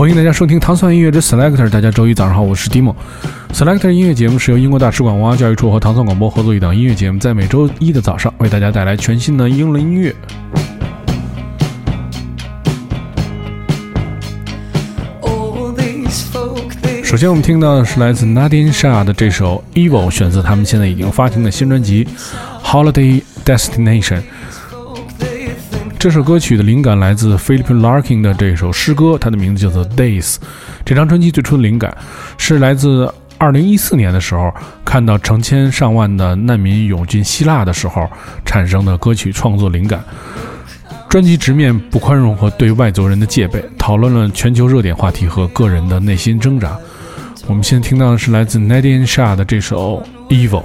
欢迎大家收听糖蒜音乐之 Selector。大家周一早上好，我是 Dimo。Selector 音乐节目是由英国大使馆文化教育处和糖蒜广播合作一档音乐节目，在每周一的早上为大家带来全新的英伦音乐。首先，我们听到的是来自 Nadine Shah 的这首《Evil》，选自他们现在已经发行的新专辑《Holiday Destination》。这首歌曲的灵感来自 Philip Larkin 的这首诗歌，它的名字叫做《Days》。这张专辑最初的灵感是来自2014年的时候，看到成千上万的难民涌进希腊的时候产生的歌曲创作灵感。专辑直面不宽容和对外族人的戒备，讨论了全球热点话题和个人的内心挣扎。我们现在听到的是来自 Nadine Shah 的这首《Evil》。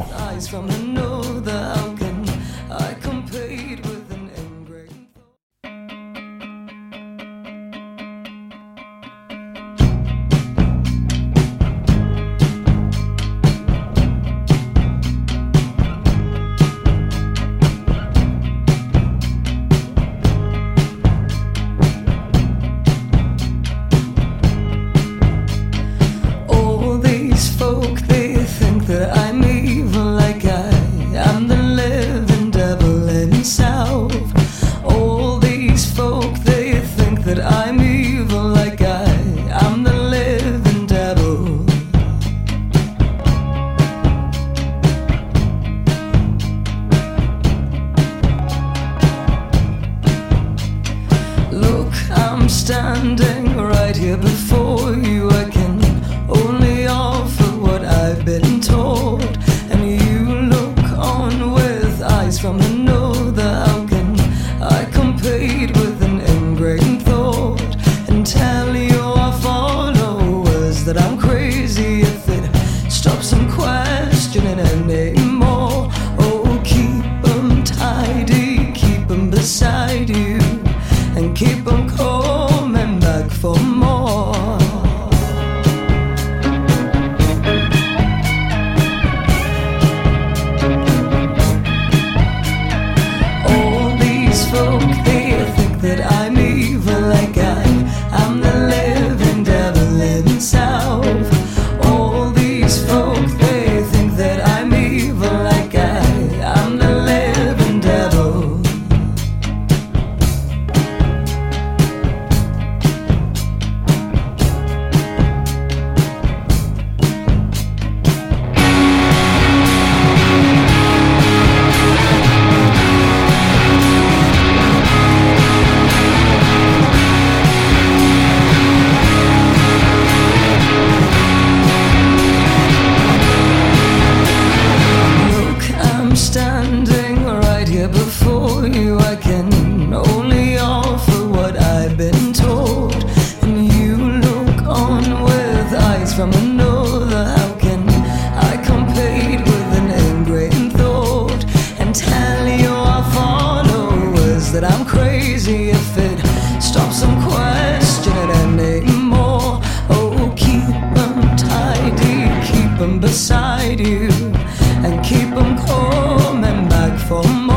you and keep them coming back for more.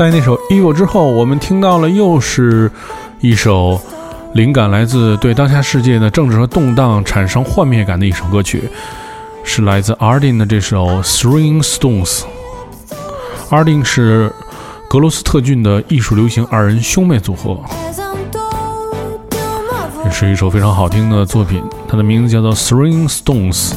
在那首《Evil》之后，我们听到了又是一首灵感来自对当下世界的政治和动荡产生幻灭感的一首歌曲，是来自 Ardin 的这首《Throwing Stones》。Ardin 是格罗斯特郡的艺术流行二人兄妹组合，也是一首非常好听的作品，它的名字叫做《Throwing Stones》。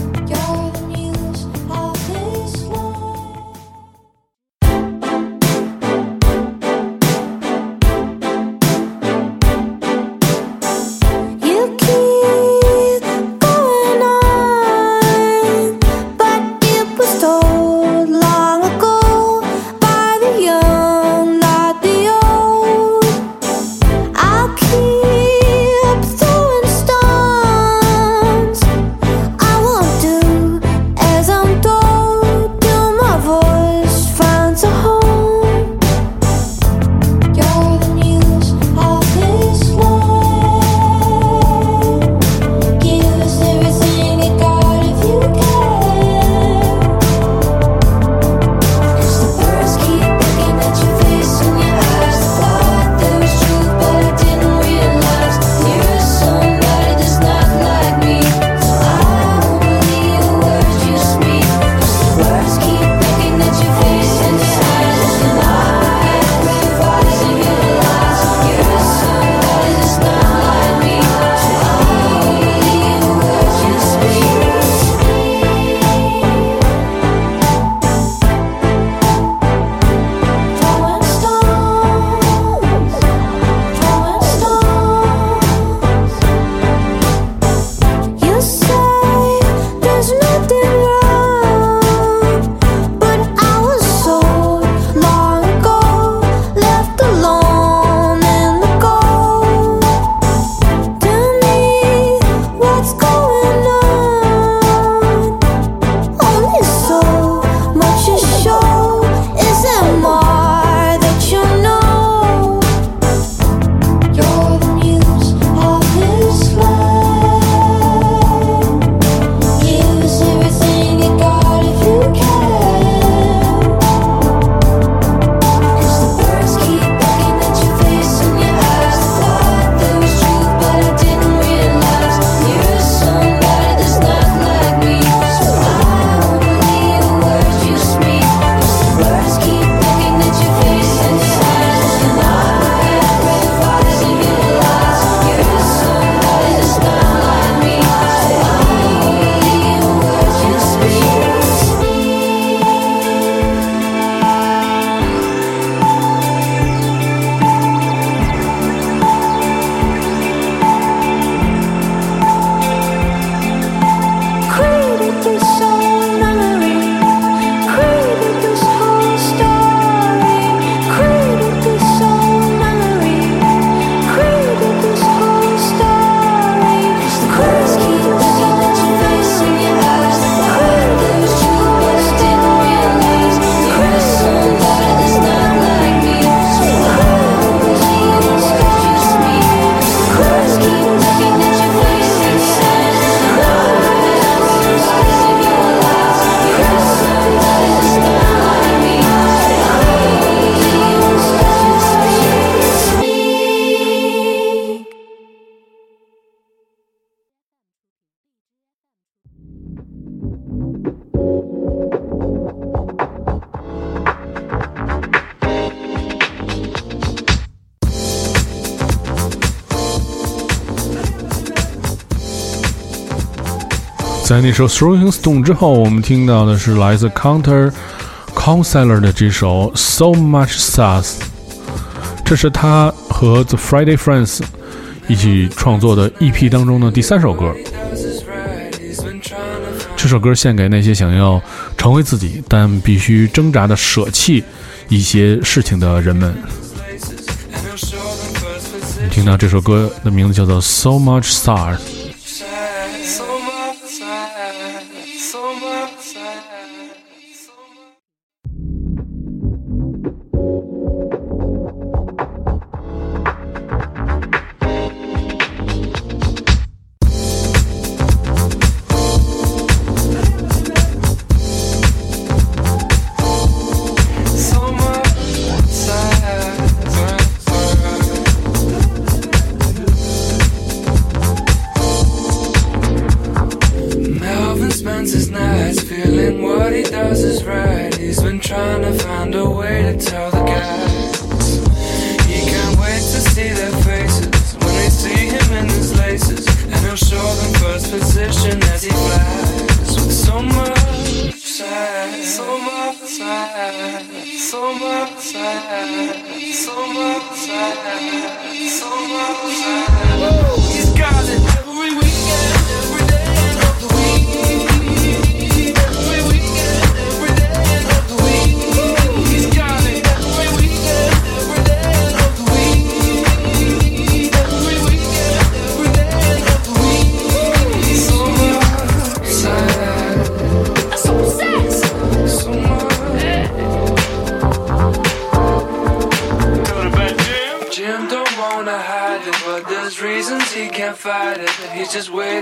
在那首《Throwing Stone》之后，我们听到的是来自 Counter Counselor 的这首《So Much Sass》，这是他和 The Friday Friends 一起创作的 EP 当中的第三首歌。这首歌献给那些想要成为自己，但必须挣扎的舍弃一些事情的人们。你听到这首歌的名字叫做《So Much Sass》。is where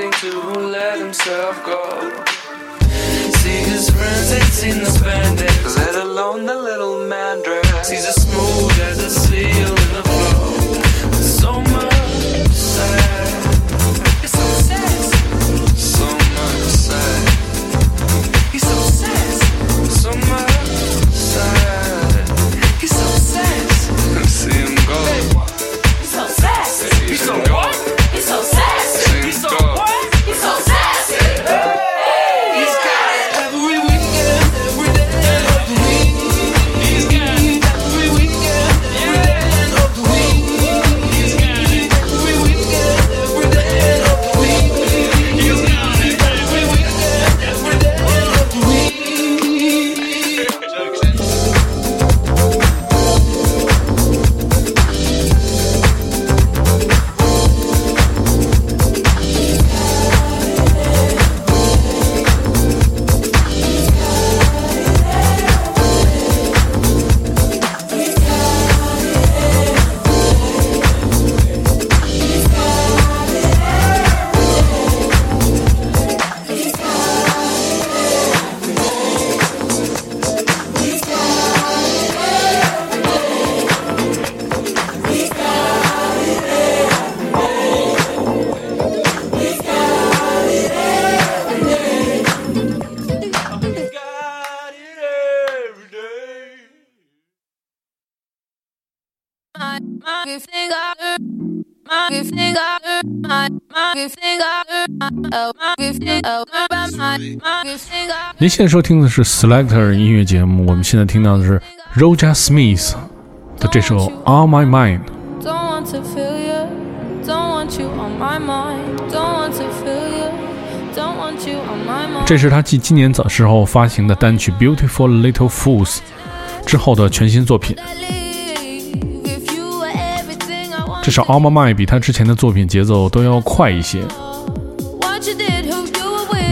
您现在收听的是 Selector 音乐节目，我们现在听到的是 Roja Smith 的这首《On My Mind》。这是他继今年早时候发行的单曲《Beautiful Little Fools》之后的全新作品。至少《On My Mind》比他之前的作品节奏都要快一些。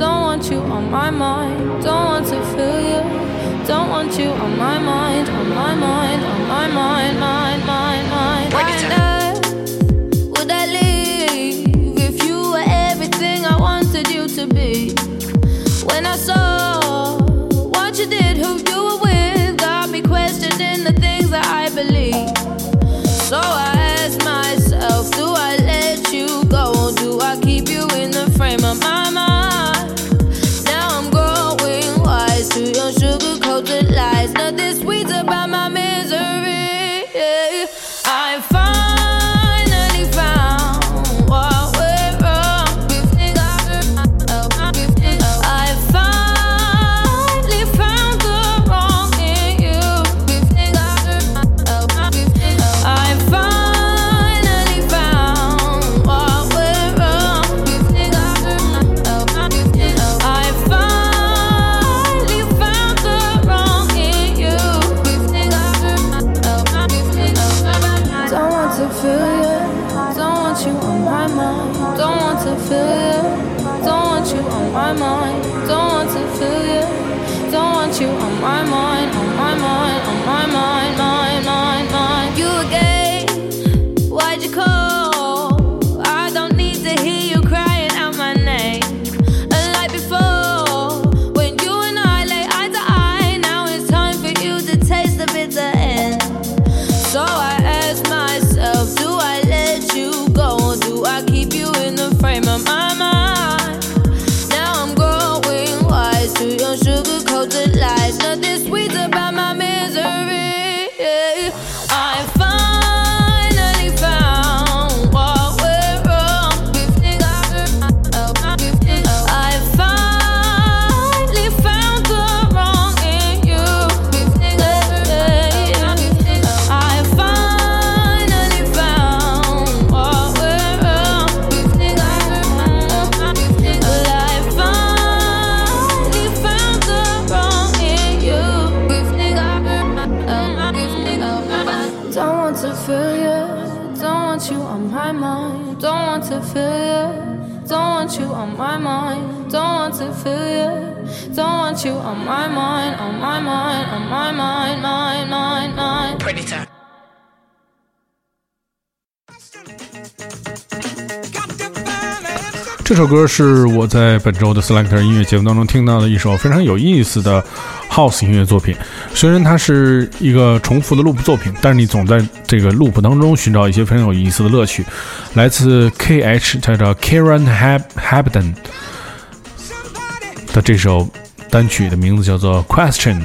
don't want you on my mind. Don't want to feel you. Don't want you on my mind on my mind on my mind 这首歌是我在本周的 Selector 音乐节目当中听到的一首非常有意思的 House 音乐作品。虽然它是一个重复的 Loop 作品，但是你总在这个 Loop 当中寻找一些非常有意思的乐趣。来自 KH，它叫 Karen Habden 的这首单曲的名字叫做《Question》。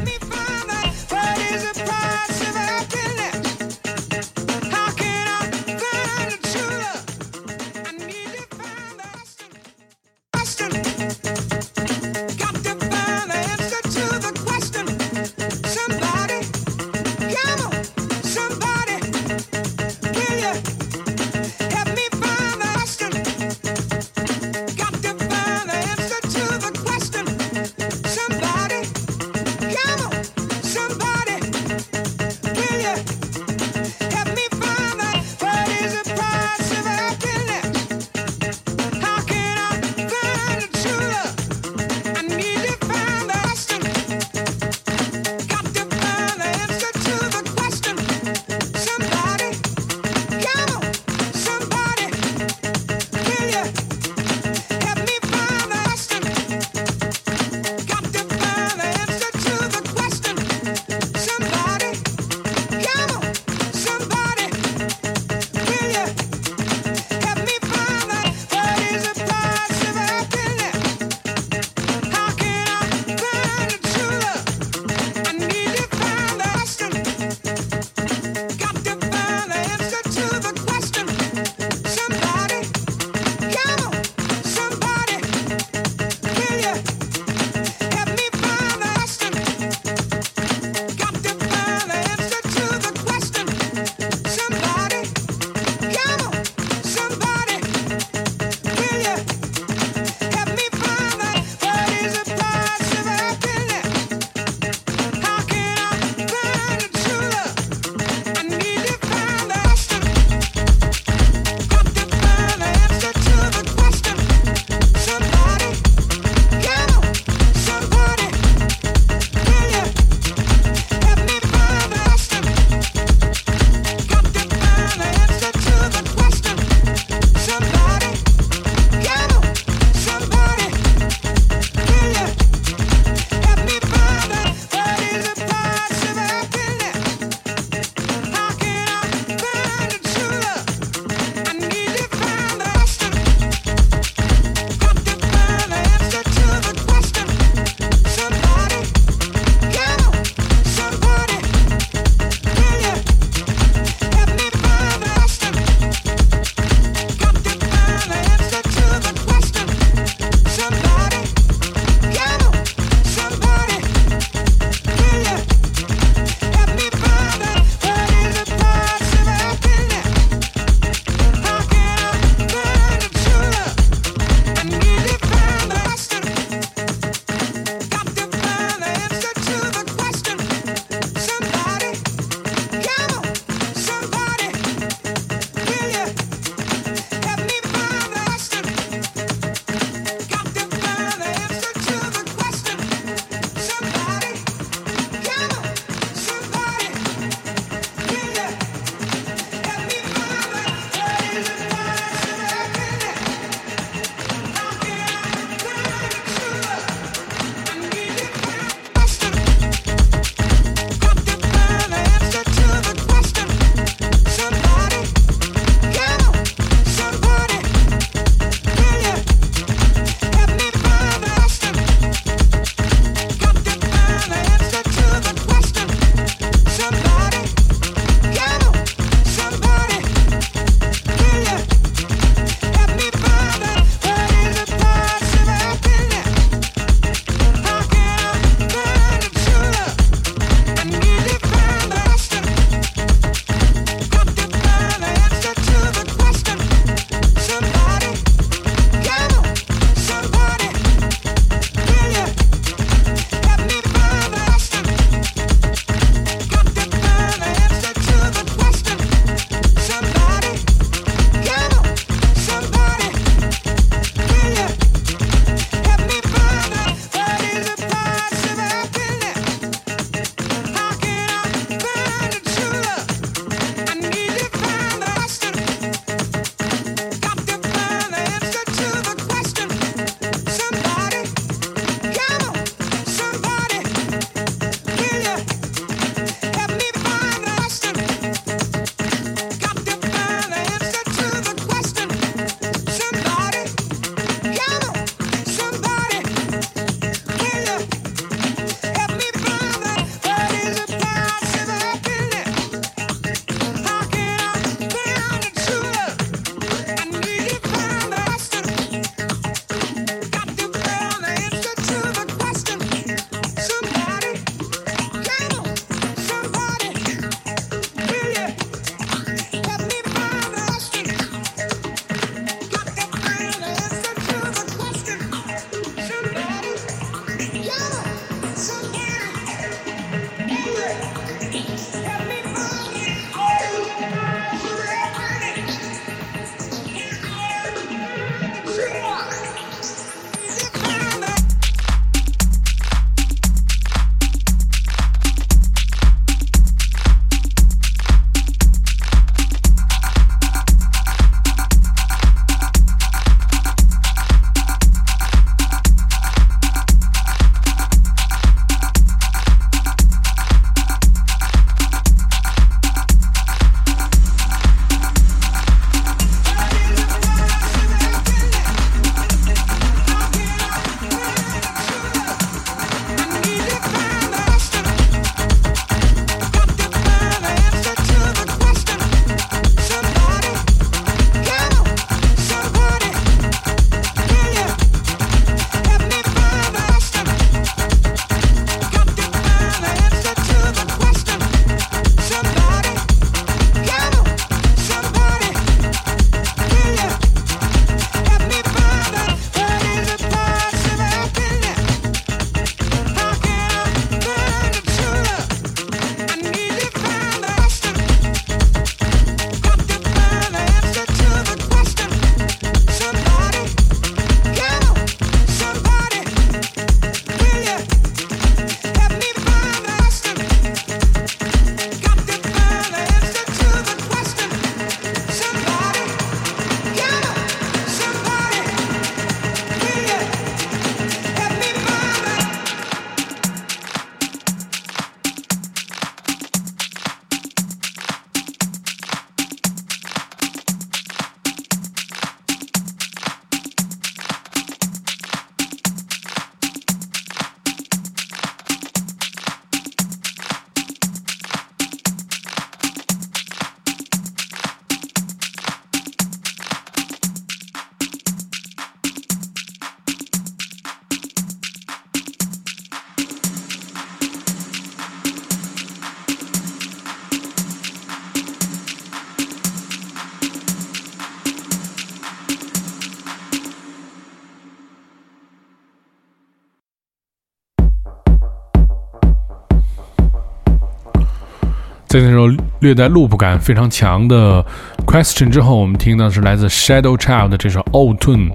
在那首略带 loop 感非常强的 Question 之后，我们听到是来自 Shadow Child 的这首 Old Tune，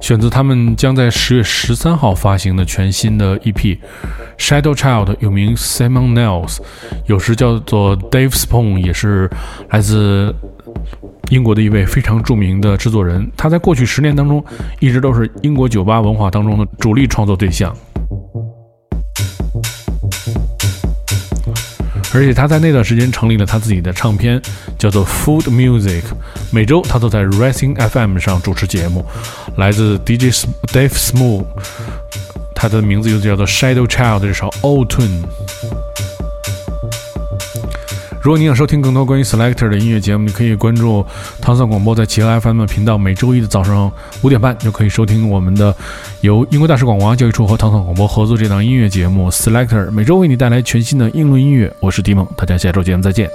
选择他们将在十月十三号发行的全新的 EP。Shadow Child 又名 Simon Nels，有时叫做 Dave Spoon，也是来自英国的一位非常著名的制作人。他在过去十年当中，一直都是英国酒吧文化当中的主力创作对象。而且他在那段时间成立了他自己的唱片，叫做 Food Music。每周他都在 Racing FM 上主持节目，来自 DJ Dave Smooth，他的名字又叫做 Shadow Child 这首 Old Tune。如果你想收听更多关于 Selector 的音乐节目，你可以关注唐宋广播在企鹅 FM 的频道，每周一的早上五点半就可以收听我们的由英国大使馆文化教育处和唐宋广播合作这档音乐节目 Selector，每周为你带来全新的英伦音乐。我是迪蒙，大家下周节目再见。